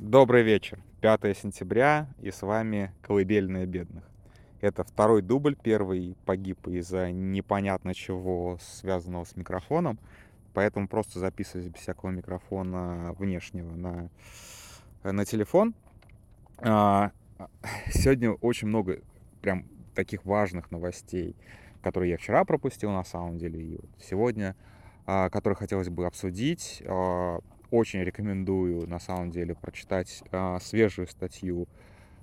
Добрый вечер. 5 сентября, и с вами «Колыбельная бедных». Это второй дубль, первый погиб из-за непонятно чего, связанного с микрофоном, поэтому просто записываюсь без всякого микрофона внешнего на, на телефон. А, сегодня очень много прям таких важных новостей, которые я вчера пропустил на самом деле, и вот сегодня, а, которые хотелось бы обсудить. Очень рекомендую на самом деле прочитать а, свежую статью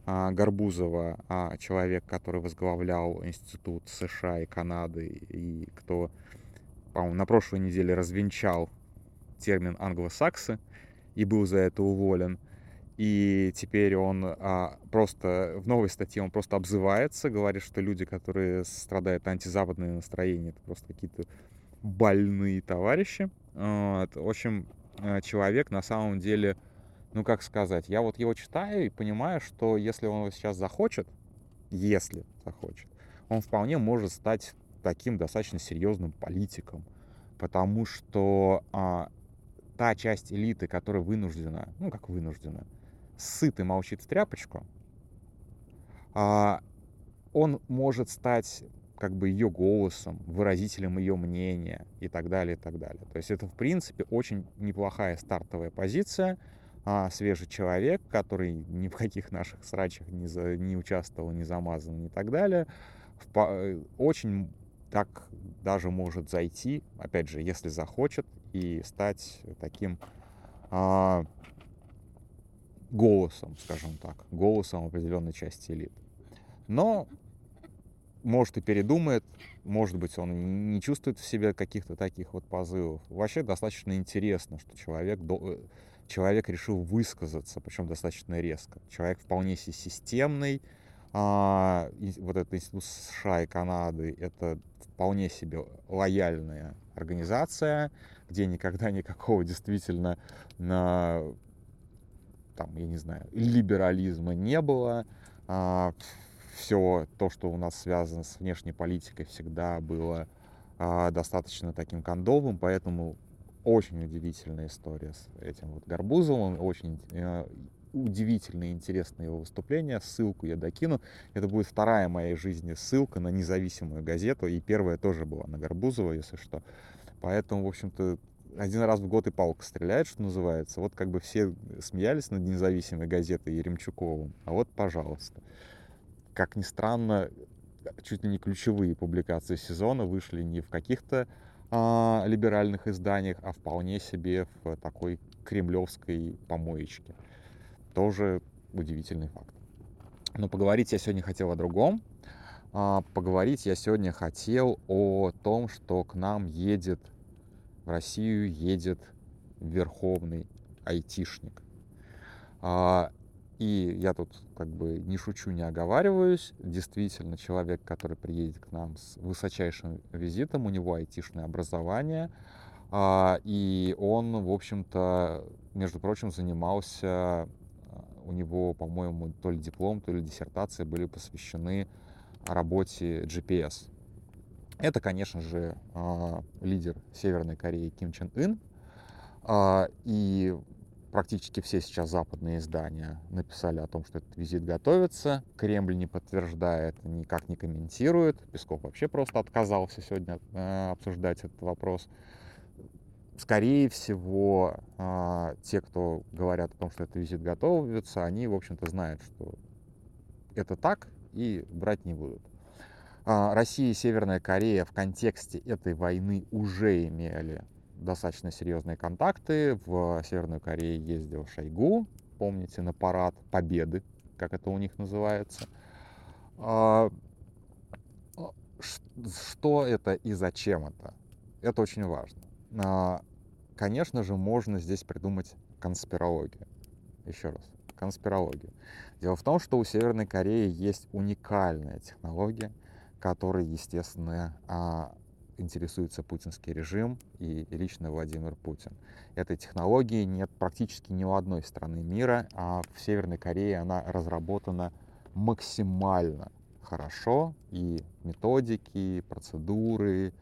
а, Горбузова, а, человек, который возглавлял Институт США и Канады, и кто, по-моему, на прошлой неделе развенчал термин англосаксы и был за это уволен. И теперь он а, просто в новой статье он просто обзывается, говорит, что люди, которые страдают антизападные настроения, это просто какие-то больные товарищи. Вот. В общем, человек на самом деле, ну как сказать, я вот его читаю и понимаю, что если он сейчас захочет, если захочет, он вполне может стать таким достаточно серьезным политиком, потому что а, та часть элиты, которая вынуждена, ну как вынуждена, сыт и молчит в тряпочку, а, он может стать как бы ее голосом, выразителем ее мнения и так далее, и так далее. То есть это, в принципе, очень неплохая стартовая позиция, а, свежий человек, который ни в каких наших срачах не, за, не участвовал, не замазан и так далее, в, э, очень так даже может зайти, опять же, если захочет, и стать таким а, голосом, скажем так, голосом определенной части элиты. Но может и передумает, может быть, он не чувствует в себе каких-то таких вот позывов. Вообще достаточно интересно, что человек, э, человек решил высказаться, причем достаточно резко. Человек вполне себе системный, а, вот этот институт США и Канады, это вполне себе лояльная организация, где никогда никакого действительно на, там, я не знаю, либерализма не было. А, все то, что у нас связано с внешней политикой, всегда было а, достаточно таким кондовым, поэтому очень удивительная история с этим вот Горбузовым, очень э, удивительное, интересное его выступление. Ссылку я докину. Это будет вторая моей жизни ссылка на независимую газету, и первая тоже была на Горбузова, если что. Поэтому, в общем-то, один раз в год и палка стреляет, что называется. Вот как бы все смеялись над независимой газетой Еремчуковым, а вот, пожалуйста как ни странно, чуть ли не ключевые публикации сезона вышли не в каких-то а, либеральных изданиях, а вполне себе в такой кремлевской помоечке. Тоже удивительный факт. Но поговорить я сегодня хотел о другом. А, поговорить я сегодня хотел о том, что к нам едет, в Россию едет верховный айтишник. А, и я тут как бы не шучу, не оговариваюсь. Действительно, человек, который приедет к нам с высочайшим визитом, у него айтишное образование. А, и он, в общем-то, между прочим, занимался, а, у него, по-моему, то ли диплом, то ли диссертация были посвящены работе GPS. Это, конечно же, а, лидер Северной Кореи Ким Чен Ын. И практически все сейчас западные издания написали о том, что этот визит готовится. Кремль не подтверждает, никак не комментирует. Песков вообще просто отказался сегодня э, обсуждать этот вопрос. Скорее всего, э, те, кто говорят о том, что этот визит готовится, они, в общем-то, знают, что это так и брать не будут. Э, Россия и Северная Корея в контексте этой войны уже имели достаточно серьезные контакты. В Северную Корею ездил Шойгу, помните, на парад Победы, как это у них называется. А, что это и зачем это? Это очень важно. А, конечно же, можно здесь придумать конспирологию. Еще раз, конспирологию. Дело в том, что у Северной Кореи есть уникальная технология, которая, естественно, а, интересуется путинский режим и лично Владимир Путин. Этой технологии нет практически ни у одной страны мира, а в Северной Корее она разработана максимально хорошо, и методики, процедуры,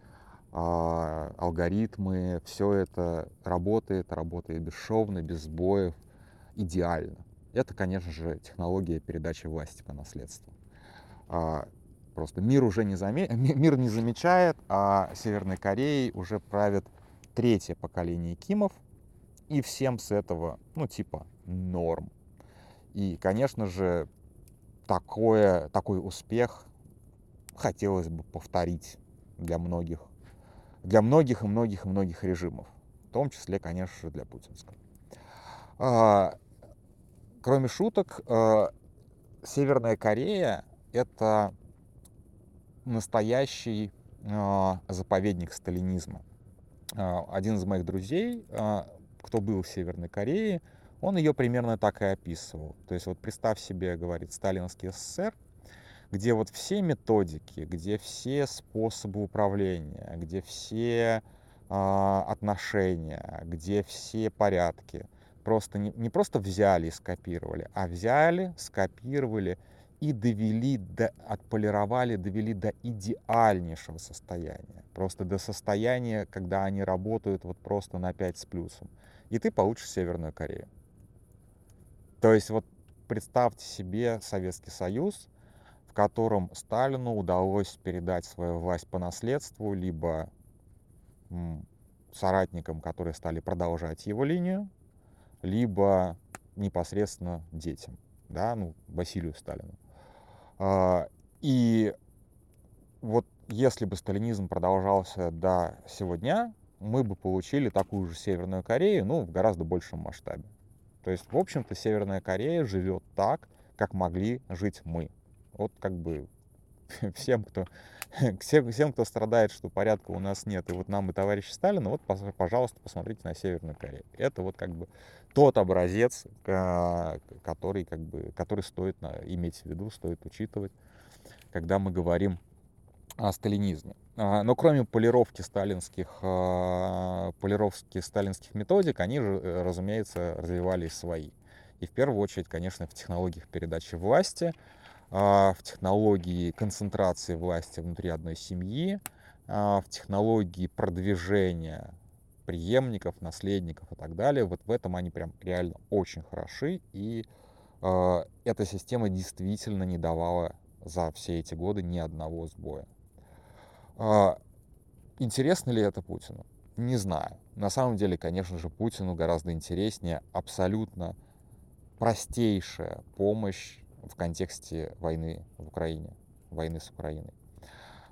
алгоритмы, все это работает, работает бесшовно, без сбоев. идеально. Это, конечно же, технология передачи власти по наследству. Просто мир уже не, заме... мир не замечает, а Северной Кореей уже правит третье поколение Кимов, и всем с этого, ну, типа, норм. И, конечно же, такое, такой успех хотелось бы повторить для многих, для многих и многих и многих режимов, в том числе, конечно же, для путинского. А, кроме шуток, а, Северная Корея — это настоящий а, заповедник сталинизма. А, один из моих друзей, а, кто был в Северной Корее, он ее примерно так и описывал. То есть вот представь себе, говорит, сталинский СССР, где вот все методики, где все способы управления, где все э, отношения, где все порядки просто не, не просто взяли и скопировали, а взяли, скопировали и довели, до, отполировали, довели до идеальнейшего состояния. Просто до состояния, когда они работают вот просто на 5 с плюсом. И ты получишь Северную Корею. То есть вот представьте себе Советский Союз, в котором Сталину удалось передать свою власть по наследству, либо соратникам, которые стали продолжать его линию, либо непосредственно детям, да, ну, Василию Сталину. А, и вот если бы сталинизм продолжался до сегодня, мы бы получили такую же Северную Корею, ну, в гораздо большем масштабе. То есть, в общем-то, Северная Корея живет так, как могли жить мы. Вот как бы всем, кто, всем, всем, кто страдает, что порядка у нас нет, и вот нам и товарищ Сталин, вот, пожалуйста, посмотрите на Северную Корею. Это вот как бы тот образец, который, как бы, который стоит иметь в виду, стоит учитывать, когда мы говорим о сталинизме. А, но кроме полировки сталинских, а, полировки сталинских методик, они же, э, разумеется, развивались свои. И в первую очередь, конечно, в технологиях передачи власти, а, в технологии концентрации власти внутри одной семьи, в технологии продвижения преемников, наследников и так далее. Вот в этом они прям реально очень хороши. И эта система действительно не давала за все эти годы ни одного сбоя. А, интересно ли это Путину? Не знаю. На самом деле, конечно же, Путину гораздо интереснее абсолютно простейшая помощь в контексте войны в Украине, войны с Украиной.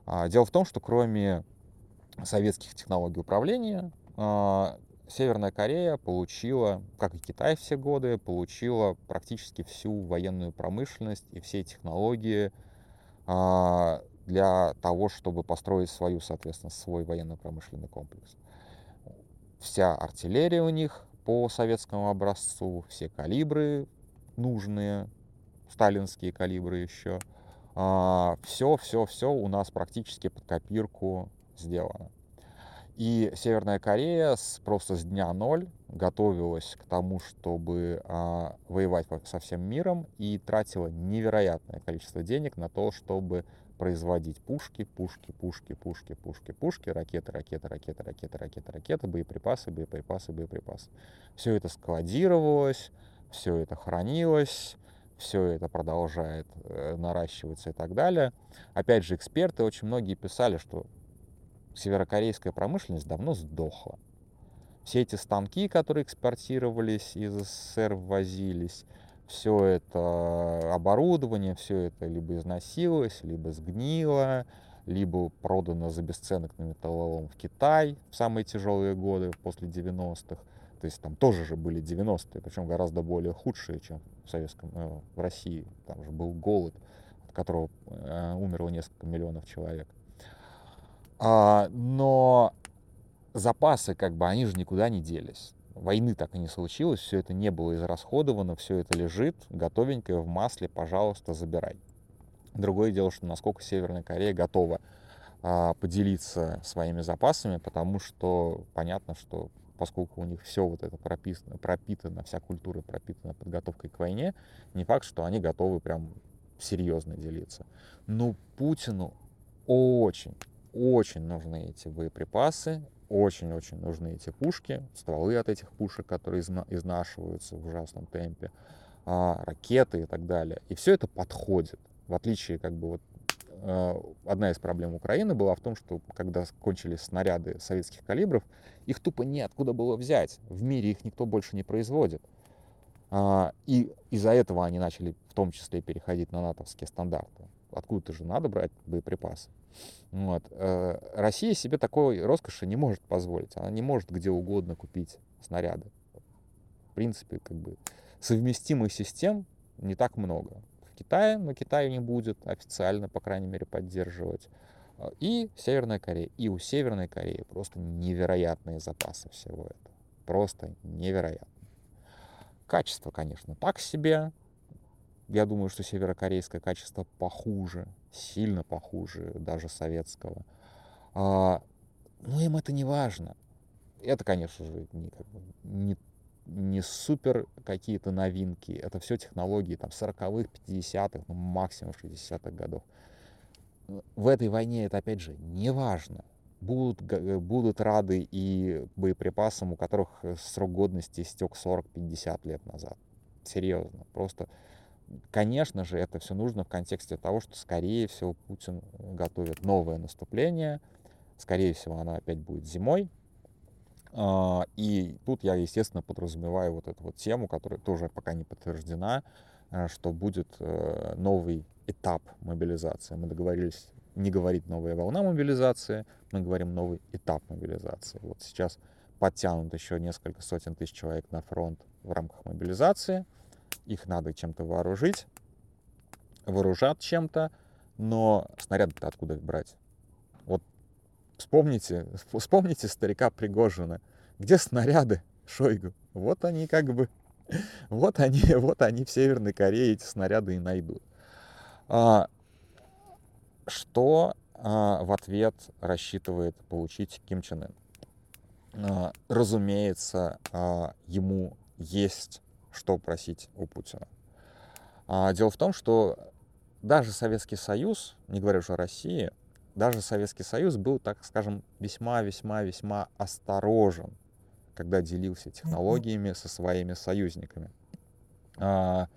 А, дело в том, что кроме советских технологий управления, Северная Корея получила, как и Китай все годы, получила практически всю военную промышленность и все технологии для того, чтобы построить свою, соответственно, свой военно-промышленный комплекс. Вся артиллерия у них по советскому образцу, все калибры нужные, сталинские калибры еще. Все, все, все у нас практически под копирку сделано. И Северная Корея с, просто с дня ноль готовилась к тому, чтобы а, воевать со всем миром и тратила невероятное количество денег на то, чтобы производить пушки, пушки, пушки, пушки, пушки, пушки, ракеты, ракеты, ракеты, ракеты, ракеты, ракеты, боеприпасы, боеприпасы, боеприпасы. Все это складировалось, все это хранилось, все это продолжает э, наращиваться и так далее. Опять же, эксперты очень многие писали, что северокорейская промышленность давно сдохла. Все эти станки, которые экспортировались из СССР, ввозились, все это оборудование, все это либо износилось, либо сгнило, либо продано за бесценок на металлолом в Китай в самые тяжелые годы после 90-х. То есть там тоже же были 90-е, причем гораздо более худшие, чем в Советском, э, в России. Там же был голод, от которого э, умерло несколько миллионов человек. А, но запасы, как бы, они же никуда не делись войны так и не случилось, все это не было израсходовано, все это лежит готовенькое в масле, пожалуйста, забирай. Другое дело, что насколько Северная Корея готова а, поделиться своими запасами, потому что понятно, что поскольку у них все вот это прописано, пропитано, вся культура пропитана подготовкой к войне, не факт, что они готовы прям серьезно делиться. Но Путину очень, очень нужны эти боеприпасы, очень-очень нужны эти пушки, стволы от этих пушек, которые изнашиваются в ужасном темпе, а, ракеты и так далее. И все это подходит. В отличие, как бы, вот, а, одна из проблем Украины была в том, что когда кончились снаряды советских калибров, их тупо неоткуда было взять. В мире их никто больше не производит. А, и из-за этого они начали в том числе переходить на натовские стандарты. Откуда-то же надо брать боеприпасы. Вот. Э, Россия себе такой роскоши не может позволить. Она не может где угодно купить снаряды. В принципе, как бы совместимых систем не так много. В Китае, но Китай не будет официально, по крайней мере, поддерживать. Э, и Северная Корея. И у Северной Кореи просто невероятные запасы всего этого. Просто невероятно. Качество, конечно, так себе. Я думаю, что северокорейское качество похуже, сильно похуже даже советского. А, но им это не важно. Это, конечно же, не, как бы, не, не супер какие-то новинки. Это все технологии там 40-х, 50-х, ну, максимум 60-х годов. В этой войне это, опять же, не важно. Будут, будут рады и боеприпасам, у которых срок годности истек 40-50 лет назад. Серьезно. Просто Конечно же, это все нужно в контексте того, что, скорее всего, Путин готовит новое наступление. Скорее всего, оно опять будет зимой. А, и тут я, естественно, подразумеваю вот эту вот тему, которая тоже пока не подтверждена, э, что будет э, новый этап мобилизации. Мы договорились не говорить новая волна мобилизации, мы говорим новый этап мобилизации. Вот сейчас подтянут еще несколько сотен тысяч человек на фронт в рамках мобилизации – их надо чем-то вооружить, вооружат чем-то, но снаряды-то откуда их брать? Вот вспомните, вспомните старика Пригожина. Где снаряды Шойгу? Вот они как бы, вот они, вот они в Северной Корее эти снаряды и найдут. А, что а, в ответ рассчитывает получить Ким Чен Ын? А, разумеется, а, ему есть что просить у Путина. А дело в том, что даже Советский Союз, не говоря уже о России, даже Советский Союз был, так скажем, весьма-весьма-весьма осторожен, когда делился технологиями со своими союзниками. А,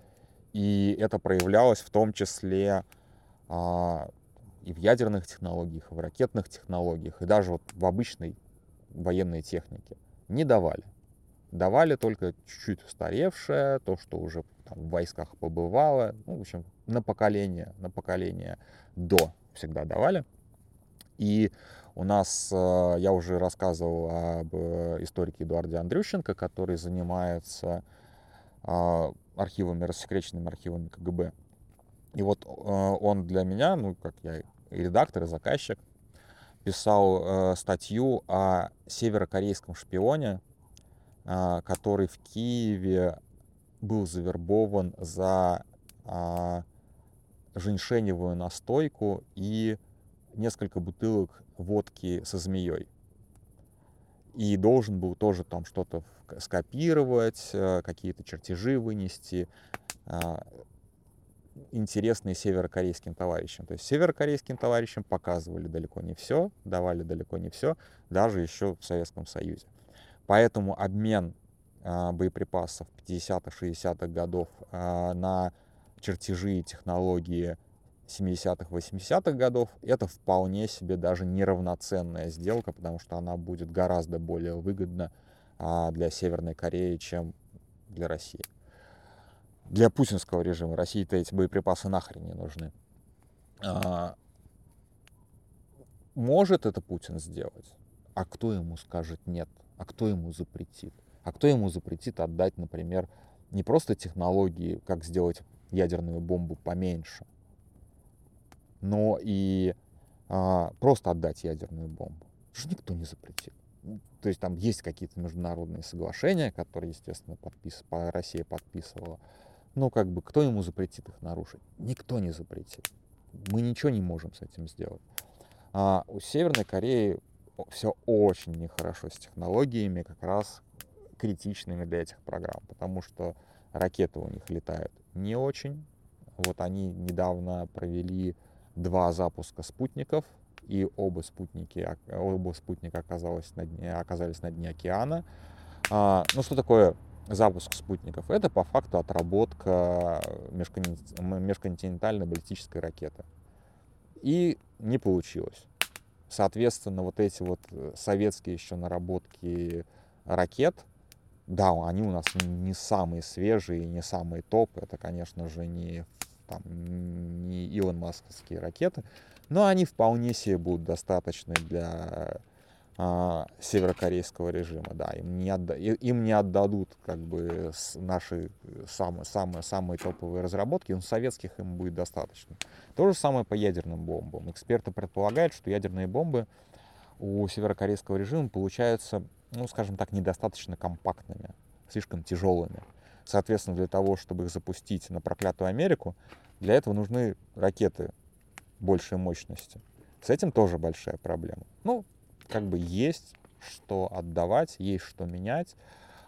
и это проявлялось в том числе а, и в ядерных технологиях, и в ракетных технологиях, и даже вот в обычной военной технике. Не давали давали только чуть-чуть устаревшее, то, что уже там, в войсках побывало, ну, в общем, на поколение, на поколение до всегда давали. И у нас, э, я уже рассказывал об э, историке Эдуарде Андрющенко, который занимается а, архивами, рассекреченными архивами КГБ. И вот э, он для меня, ну, как я и редактор, и заказчик, писал статью о северокорейском шпионе, который в Киеве был завербован за а, женьшеневую настойку и несколько бутылок водки со змеей. И должен был тоже там что-то скопировать, э, какие-то чертежи вынести, а, интересные северокорейским товарищам. То есть северокорейским товарищам показывали далеко не все, давали далеко не все, даже еще в Советском Союзе. Поэтому обмен а, боеприпасов 50-х, 60-х годов а, на чертежи и технологии 70-х, 80-х годов, это вполне себе даже неравноценная сделка, потому что она будет гораздо более выгодна а, для Северной Кореи, чем для России. Для путинского режима России-то эти боеприпасы нахрен не нужны. Может это Путин сделать? А кто ему скажет нет? А кто ему запретит? А кто ему запретит отдать, например, не просто технологии, как сделать ядерную бомбу поменьше, но и а, просто отдать ядерную бомбу. Что никто не запретит. То есть там есть какие-то международные соглашения, которые, естественно, подпис... Россия подписывала. Но как бы кто ему запретит их нарушить? Никто не запретит. Мы ничего не можем с этим сделать. А у Северной Кореи все очень нехорошо с технологиями, как раз критичными для этих программ, потому что ракеты у них летают не очень. Вот они недавно провели два запуска спутников и оба спутники, оба спутника оказалось на дне, оказались на дне океана. А, ну, что такое запуск спутников? Это по факту отработка межконтинентальной баллистической ракеты. И не получилось. Соответственно, вот эти вот э, советские еще наработки ракет, да, они у нас не самые свежие, не самые топ. Это, конечно же, не, там, не Илон Масковские ракеты, но они вполне себе будут достаточны для северокорейского режима, да, им не, отда им не отдадут как бы наши самые, самые, самые топовые разработки, но советских им будет достаточно. То же самое по ядерным бомбам. Эксперты предполагают, что ядерные бомбы у северокорейского режима получаются, ну, скажем так, недостаточно компактными, слишком тяжелыми. Соответственно, для того, чтобы их запустить на проклятую Америку, для этого нужны ракеты большей мощности. С этим тоже большая проблема. Ну, как бы есть что отдавать, есть что менять,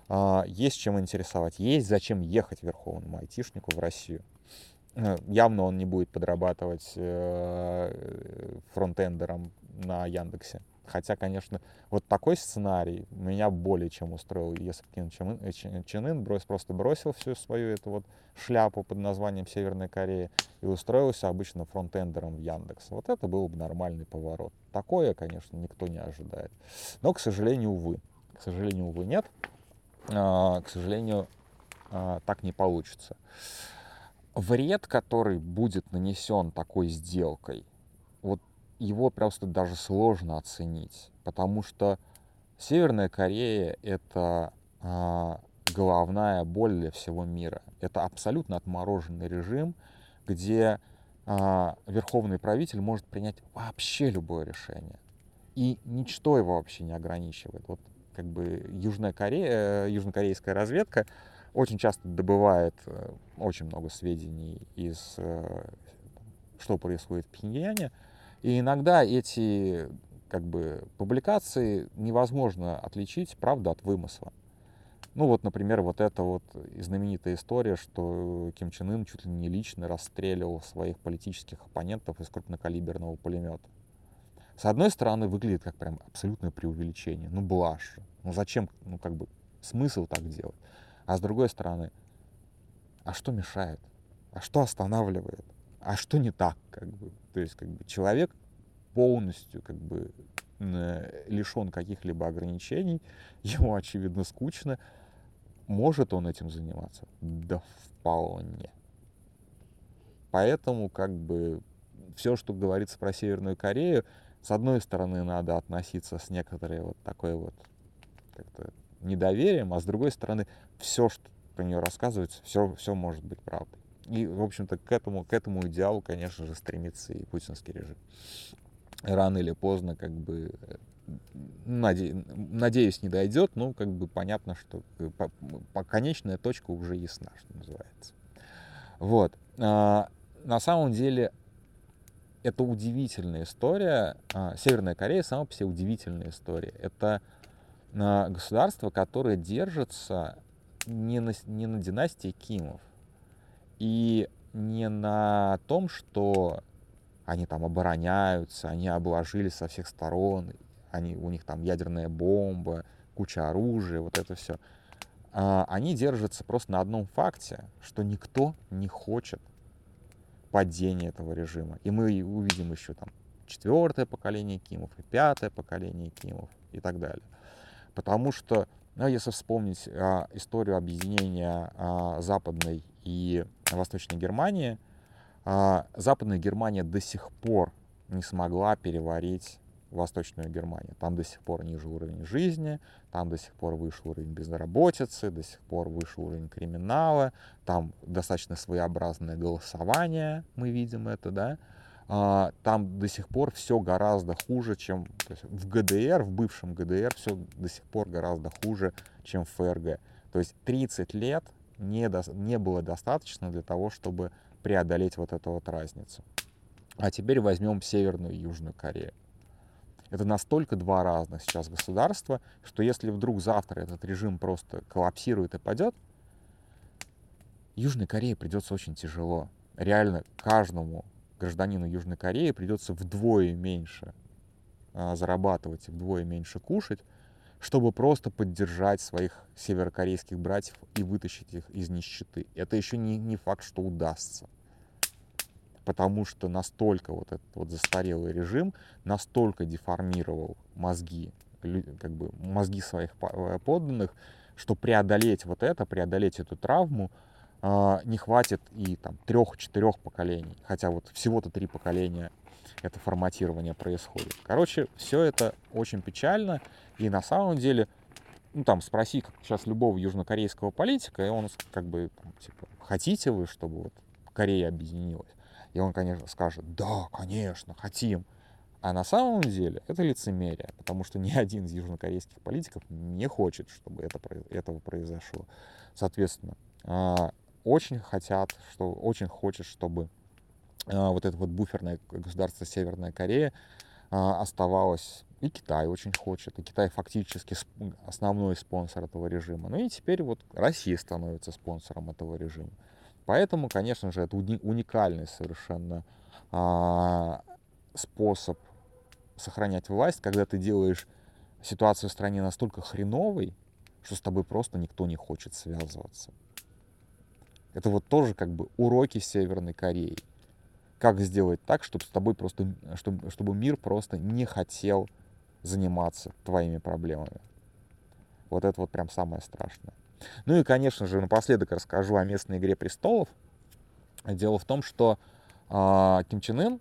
а, есть чем интересовать, есть зачем ехать верховному айтишнику в Россию. Э, явно он не будет подрабатывать э, фронтендером на Яндексе. Хотя, конечно, вот такой сценарий меня более чем устроил, если бы Ким Чен Ын брось, просто бросил всю свою эту вот шляпу под названием Северная Корея и устроился обычно фронтендером в Яндекс. Вот это был бы нормальный поворот. Такое, конечно, никто не ожидает. Но, к сожалению, увы. К сожалению, увы, нет. А, к сожалению, а, так не получится. Вред, который будет нанесен такой сделкой, вот его просто даже сложно оценить, потому что Северная Корея это а, головная боль для всего мира. Это абсолютно отмороженный режим, где а, верховный правитель может принять вообще любое решение. И ничто его вообще не ограничивает. Вот как бы Южная Корея, э, южнокорейская разведка очень часто добывает э, очень много сведений из э, что происходит в Пхеньяне, и иногда эти как бы, публикации невозможно отличить правду от вымысла. Ну вот, например, вот эта вот знаменитая история, что Ким Чен Ын чуть ли не лично расстреливал своих политических оппонентов из крупнокалиберного пулемета. С одной стороны, выглядит как прям абсолютное преувеличение. Ну, блажь. Ну, зачем, ну, как бы, смысл так делать? А с другой стороны, а что мешает? А что останавливает? А что не так, как бы? То есть, как бы, человек полностью, как бы, лишен каких-либо ограничений, ему, очевидно, скучно. Может он этим заниматься? Да вполне. Поэтому, как бы, все, что говорится про Северную Корею, с одной стороны, надо относиться с некоторой вот такой вот недоверием, а с другой стороны, все, что про нее рассказывается, все, все может быть правдой. И, в общем-то, к этому, к этому идеалу, конечно же, стремится и путинский режим. Рано или поздно, как бы, э, наде... надеюсь, не дойдет, но как бы понятно, что э, по, по конечная точка уже ясна, что называется. Вот. А, на самом деле, это удивительная история. А, Северная Корея сама по себе удивительная история. Это а, государство, которое держится не на, не на династии Кимов и не на том, что они там обороняются, они обложили со всех сторон, они, у них там ядерная бомба, куча оружия, вот это все. А, они держатся просто на одном факте, что никто не хочет падения этого режима. И мы увидим еще там четвертое поколение Кимов, и пятое поколение Кимов и так далее. Потому что, ну, если вспомнить а, историю объединения а, Западной и Восточной Германии, а, Западная Германия до сих пор не смогла переварить Восточную Германию. Там до сих пор ниже уровень жизни, там до сих пор выше уровень безработицы, до сих пор выше уровень криминала, там достаточно своеобразное голосование, мы видим это, да, а, там до сих пор все гораздо хуже, чем в ГДР, в бывшем ГДР все до сих пор гораздо хуже, чем в ФРГ. То есть 30 лет не, до, не было достаточно для того, чтобы преодолеть вот эту вот разницу. А теперь возьмем Северную и Южную Корею. Это настолько два разных сейчас государства, что если вдруг завтра этот режим просто коллапсирует и падет, Южной Корее придется очень тяжело. Реально каждому гражданину Южной Кореи придется вдвое меньше а, зарабатывать и вдвое меньше кушать, чтобы просто поддержать своих северокорейских братьев и вытащить их из нищеты. Это еще не, не факт, что удастся. Потому что настолько вот этот вот застарелый режим настолько деформировал мозги, как бы мозги своих э, подданных, что преодолеть вот это, преодолеть эту травму, не хватит и там трех-четырех поколений. Хотя вот всего-то три поколения это форматирование происходит. Короче, все это очень печально. И на самом деле, ну там спроси как сейчас любого южнокорейского политика, и он как бы, там, типа, хотите вы, чтобы вот Корея объединилась? И он, конечно, скажет, да, конечно, хотим. А на самом деле это лицемерие, потому что ни один из южнокорейских политиков не хочет, чтобы это, этого произошло. Соответственно, а, очень хотят, что очень хочет, чтобы а, вот это вот буферное государство Северная Корея а, оставалось. И Китай очень хочет. И Китай фактически основной спонсор этого режима. Ну и теперь вот Россия становится спонсором этого режима. Поэтому, конечно же, это уникальный совершенно а, способ сохранять власть, когда ты делаешь ситуацию в стране настолько хреновой, что с тобой просто никто не хочет связываться. Это вот тоже как бы уроки Северной Кореи. Как сделать так, чтобы с тобой просто, чтобы, чтобы мир просто не хотел заниматься твоими проблемами. Вот это вот прям самое страшное. Ну и, конечно же, напоследок расскажу о местной игре престолов. Дело в том, что э, Ким Чен Ын,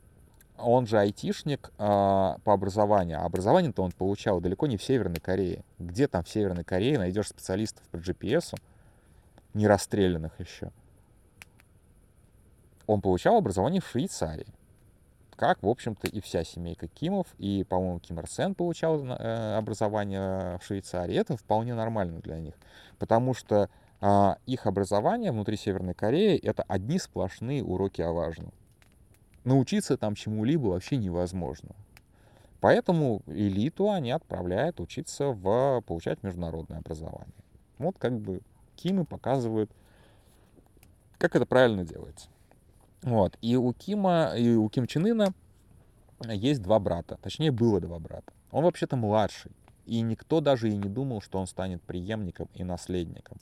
он же айтишник э, по образованию. А образование-то он получал далеко не в Северной Корее. Где там в Северной Корее найдешь специалистов по GPS, не расстрелянных еще? Он получал образование в Швейцарии. Как, в общем-то, и вся семейка Кимов, и, по-моему, Ким Ир Сен получал э, образование в Швейцарии. Это вполне нормально для них, потому что э, их образование внутри Северной Кореи — это одни сплошные уроки о важном. Научиться там чему-либо вообще невозможно. Поэтому элиту они отправляют учиться в получать международное образование. Вот как бы Кимы показывают, как это правильно делается. Вот. И у Кима, и у Ким Чен Ына есть два брата. Точнее, было два брата. Он вообще-то младший. И никто даже и не думал, что он станет преемником и наследником.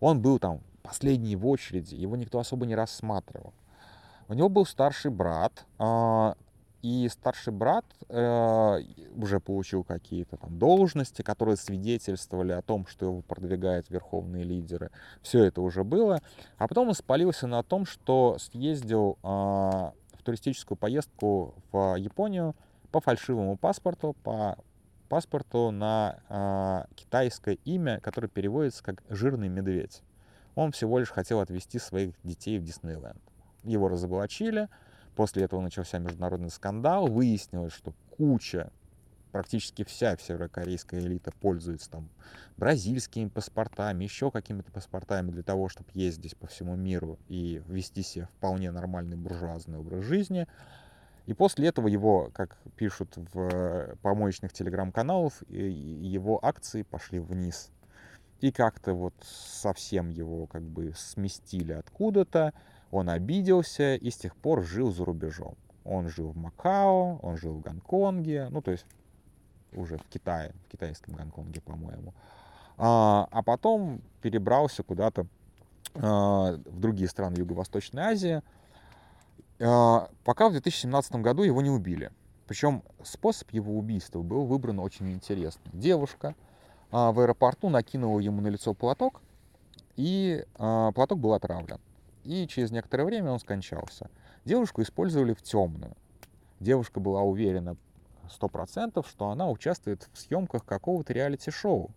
Он был там последний в очереди, его никто особо не рассматривал. У него был старший брат, а, и старший брат э, уже получил какие-то там должности, которые свидетельствовали о том, что его продвигают верховные лидеры. Все это уже было. А потом он спалился на том, что съездил э, в туристическую поездку в Японию по фальшивому паспорту, по паспорту на э, китайское имя, которое переводится как «жирный медведь». Он всего лишь хотел отвезти своих детей в Диснейленд. Его разоблачили, После этого начался международный скандал. Выяснилось, что куча, практически вся северокорейская элита пользуется там бразильскими паспортами, еще какими-то паспортами для того, чтобы ездить по всему миру и вести себе вполне нормальный буржуазный образ жизни. И после этого его, как пишут в помоечных телеграм-каналах, его акции пошли вниз. И как-то вот совсем его как бы сместили откуда-то. Он обиделся и с тех пор жил за рубежом. Он жил в Макао, он жил в Гонконге, ну то есть уже в Китае, в китайском Гонконге, по-моему. А, а потом перебрался куда-то а, в другие страны Юго-Восточной Азии, а, пока в 2017 году его не убили. Причем способ его убийства был выбран очень интересный. Девушка а, в аэропорту накинула ему на лицо платок, и а, платок был отравлен и через некоторое время он скончался. Девушку использовали в темную. Девушка была уверена сто процентов, что она участвует в съемках какого-то реалити-шоу.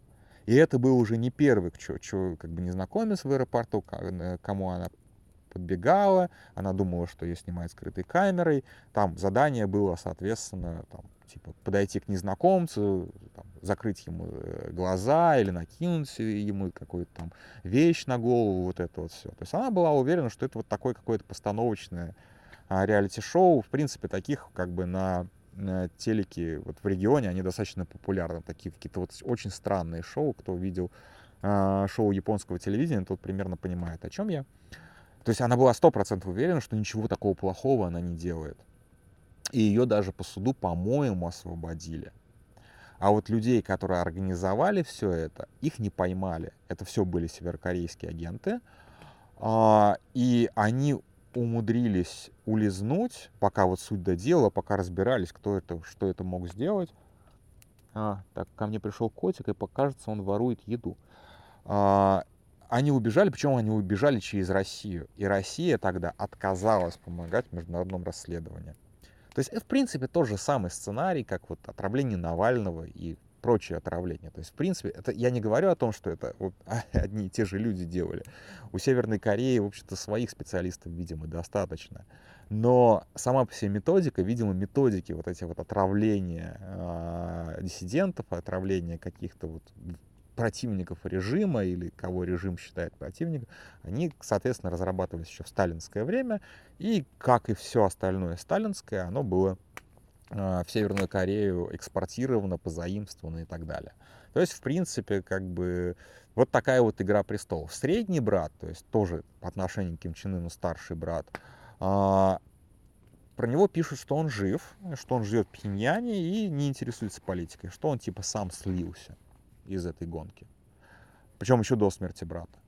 И это был уже не первый чё, чё, как бы незнакомец в аэропорту, э, кому она подбегала, она думала, что ее снимают скрытой камерой. Там задание было, соответственно, там, типа подойти к незнакомцу, там, закрыть ему э, глаза или накинуть ему какую-то там вещь на голову, вот это вот все. То есть она была уверена, что это вот такое какое-то постановочное а, реалити-шоу. В принципе, таких как бы на, на телеке вот в регионе они достаточно популярны. Такие какие-то вот очень странные шоу. Кто видел а, шоу японского телевидения, тот примерно понимает, о чем я. То есть она была сто процентов уверена, что ничего такого плохого она не делает. И ее даже по суду, по-моему, освободили. А вот людей, которые организовали все это, их не поймали. Это все были северокорейские агенты. А, и они умудрились улизнуть, пока вот суть до дела, пока разбирались, кто это, что это мог сделать. А, так, ко мне пришел котик, и покажется, он ворует еду. А, они убежали, причем они убежали через Россию. И Россия тогда отказалась помогать в международном расследовании. То есть это, в принципе, тот же самый сценарий, как вот отравление Навального и прочие отравления. То есть, в принципе, это я не говорю о том, что это вот одни и те же люди делали. У Северной Кореи, в общем-то, своих специалистов, видимо, достаточно. Но сама по себе методика, видимо, методики вот эти вот отравления э, диссидентов, отравления каких-то вот противников режима или кого режим считает противником, они, соответственно, разрабатывались еще в сталинское время, и, как и все остальное сталинское, оно было а, в Северную Корею экспортировано, позаимствовано и так далее. То есть, в принципе, как бы вот такая вот игра престолов. Средний брат, то есть тоже по отношению к Ким Чен Ыну старший брат, а, про него пишут, что он жив, что он живет в Пхеньяне и не интересуется политикой, что он типа сам слился из этой гонки. Причем еще до смерти брата.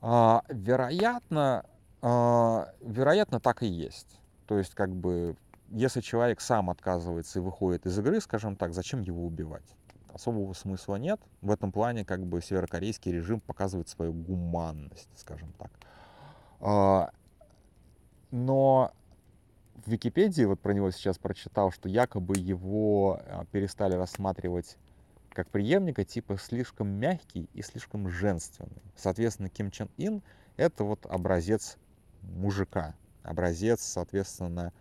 А, вероятно, а, вероятно, так и есть. То есть, как бы, если человек сам отказывается и выходит из игры, скажем так, зачем его убивать? Особого смысла нет. В этом плане, как бы, северокорейский режим показывает свою гуманность, скажем так. А, но в Википедии, вот про него сейчас прочитал, что якобы его а, перестали рассматривать как преемника типа слишком мягкий и слишком женственный. Соответственно, Ким Чен Ин — это вот образец мужика, образец, соответственно,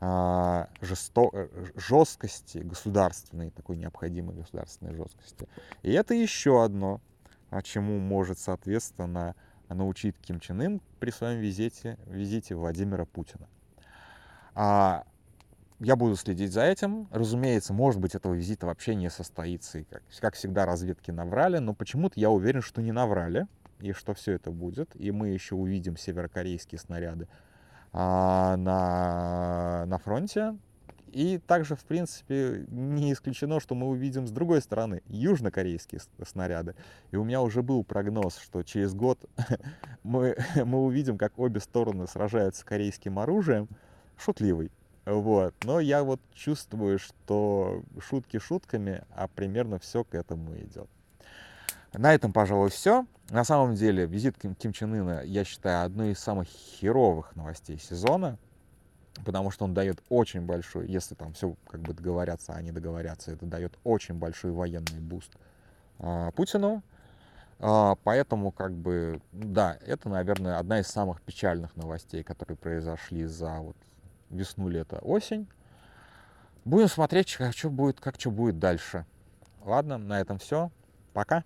а, жесто... жесткости государственной, такой необходимой государственной жесткости. И это еще одно, а, чему может, соответственно, научить Ким Чен Ын при своем визите, визите Владимира Путина. А я буду следить за этим. Разумеется, может быть, этого визита вообще не состоится. И как, как всегда, разведки наврали, но почему-то я уверен, что не наврали, и что все это будет. И мы еще увидим северокорейские снаряды а, на, на фронте. И также, в принципе, не исключено, что мы увидим с другой стороны южнокорейские снаряды. И у меня уже был прогноз, что через год мы, мы увидим, как обе стороны сражаются с корейским оружием. Шутливый. Вот. Но я вот чувствую, что шутки шутками, а примерно все к этому идет. На этом, пожалуй, все. На самом деле, визит Ким, Чен Ына, я считаю, одной из самых херовых новостей сезона, потому что он дает очень большой, если там все как бы договорятся, а не договорятся, это дает очень большой военный буст а, Путину. А, поэтому, как бы, да, это, наверное, одна из самых печальных новостей, которые произошли за вот весну, лето, осень. Будем смотреть, как что будет, как что будет дальше. Ладно, на этом все. Пока.